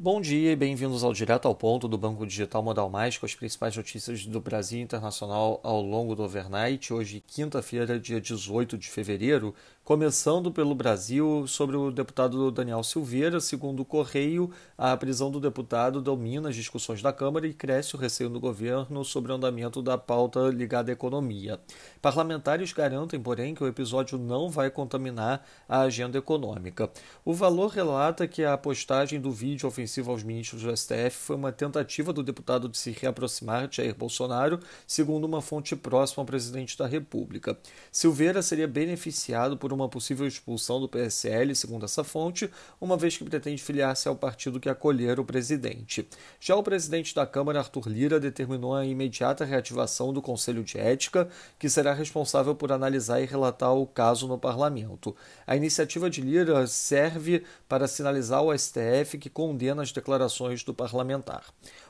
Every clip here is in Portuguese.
Bom dia e bem-vindos ao Direto ao Ponto do Banco Digital Modal Mais com as principais notícias do Brasil internacional ao longo do overnight. Hoje, quinta-feira, dia 18 de fevereiro, Começando pelo Brasil, sobre o deputado Daniel Silveira, segundo o Correio, a prisão do deputado domina as discussões da Câmara e cresce o receio do governo sobre o andamento da pauta ligada à economia. Parlamentares garantem, porém, que o episódio não vai contaminar a agenda econômica. O Valor relata que a postagem do vídeo ofensivo aos ministros do STF foi uma tentativa do deputado de se reaproximar de Jair Bolsonaro, segundo uma fonte próxima ao presidente da República. Silveira seria beneficiado por uma possível expulsão do PSL, segundo essa fonte, uma vez que pretende filiar-se ao partido que acolher o presidente. Já o presidente da Câmara, Arthur Lira, determinou a imediata reativação do Conselho de Ética, que será responsável por analisar e relatar o caso no parlamento. A iniciativa de Lira serve para sinalizar ao STF que condena as declarações do parlamentar.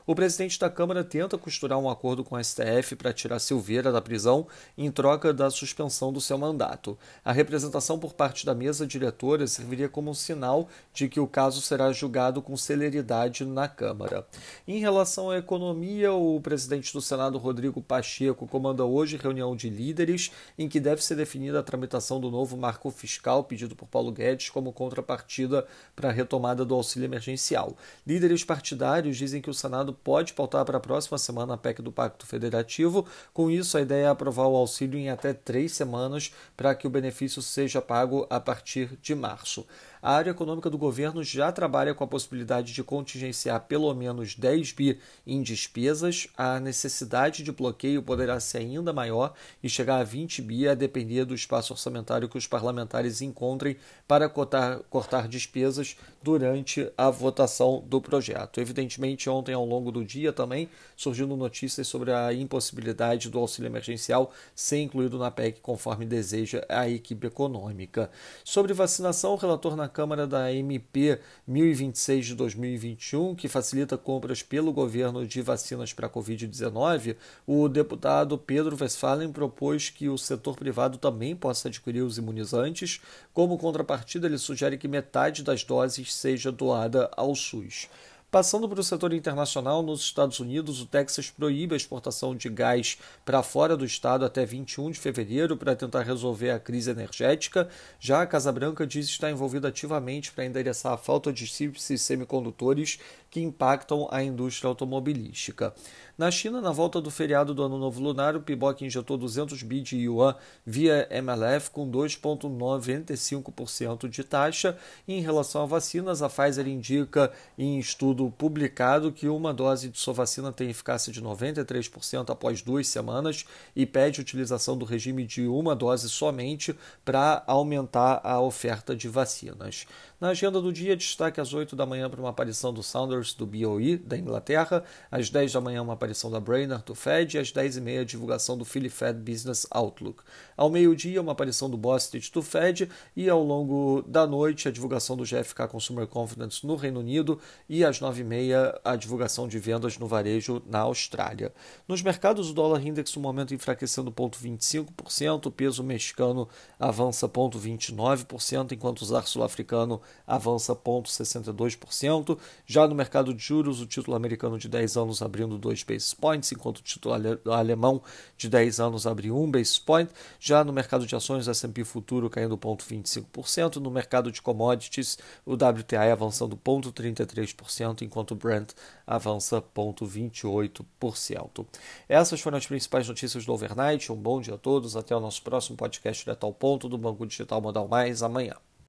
O presidente da Câmara tenta costurar um acordo com o STF para tirar Silveira da prisão em troca da suspensão do seu mandato. A representação por parte da mesa diretora serviria como um sinal de que o caso será julgado com celeridade na Câmara. Em relação à economia, o presidente do Senado, Rodrigo Pacheco, comanda hoje reunião de líderes em que deve ser definida a tramitação do novo marco fiscal pedido por Paulo Guedes como contrapartida para a retomada do auxílio emergencial. Líderes partidários dizem que o Senado pode pautar para a próxima semana a PEC do Pacto Federativo. Com isso, a ideia é aprovar o auxílio em até três semanas para que o benefício seja pago a partir de março a área econômica do governo já trabalha com a possibilidade de contingenciar pelo menos 10 bi em despesas. A necessidade de bloqueio poderá ser ainda maior e chegar a 20 bi a depender do espaço orçamentário que os parlamentares encontrem para cortar, cortar despesas durante a votação do projeto. Evidentemente, ontem, ao longo do dia, também surgindo notícias sobre a impossibilidade do auxílio emergencial ser incluído na PEC conforme deseja a equipe econômica. Sobre vacinação, o relator na Câmara da MP 1026 de 2021, que facilita compras pelo governo de vacinas para a Covid-19, o deputado Pedro Westphalen propôs que o setor privado também possa adquirir os imunizantes. Como contrapartida, ele sugere que metade das doses seja doada ao SUS. Passando para o setor internacional, nos Estados Unidos, o Texas proíbe a exportação de gás para fora do estado até 21 de fevereiro para tentar resolver a crise energética. Já a Casa Branca diz estar envolvida ativamente para endereçar a falta de chips e semicondutores que impactam a indústria automobilística. Na China, na volta do feriado do Ano Novo Lunar, o PIBOC injetou 200 bi de yuan via MLF com 2,95% de taxa. E em relação a vacinas, a Pfizer indica em estudo publicado que uma dose de sua vacina tem eficácia de 93% após duas semanas e pede utilização do regime de uma dose somente para aumentar a oferta de vacinas. Na agenda do dia, destaque às 8 da manhã para uma aparição do Saunders do BOE da Inglaterra, às 10 da manhã uma aparição da Brainerd do Fed. E às 10 e meia a divulgação do Philly Fed Business Outlook. Ao meio-dia, uma aparição do Boston do Fed. E ao longo da noite a divulgação do GFK Consumer Confidence no Reino Unido. E às 9 e meia a divulgação de vendas no varejo na Austrália. Nos mercados, o dólar index no momento enfraquecendo 0,25%, o peso mexicano avança 0,29%, enquanto o zar sul-africano avança 0,62%. Já no mercado de juros, o título americano de 10 anos abrindo 2 basis points, enquanto o título alemão de 10 anos abre 1 basis point. Já no mercado de ações, o S&P futuro caindo 0,25%. No mercado de commodities, o WTI avançando 0,33%, enquanto o Brent avança 0,28%. Essas foram as principais notícias do overnight. Um bom dia a todos. Até o nosso próximo podcast direto ao ponto do Banco Digital Modal Mais amanhã.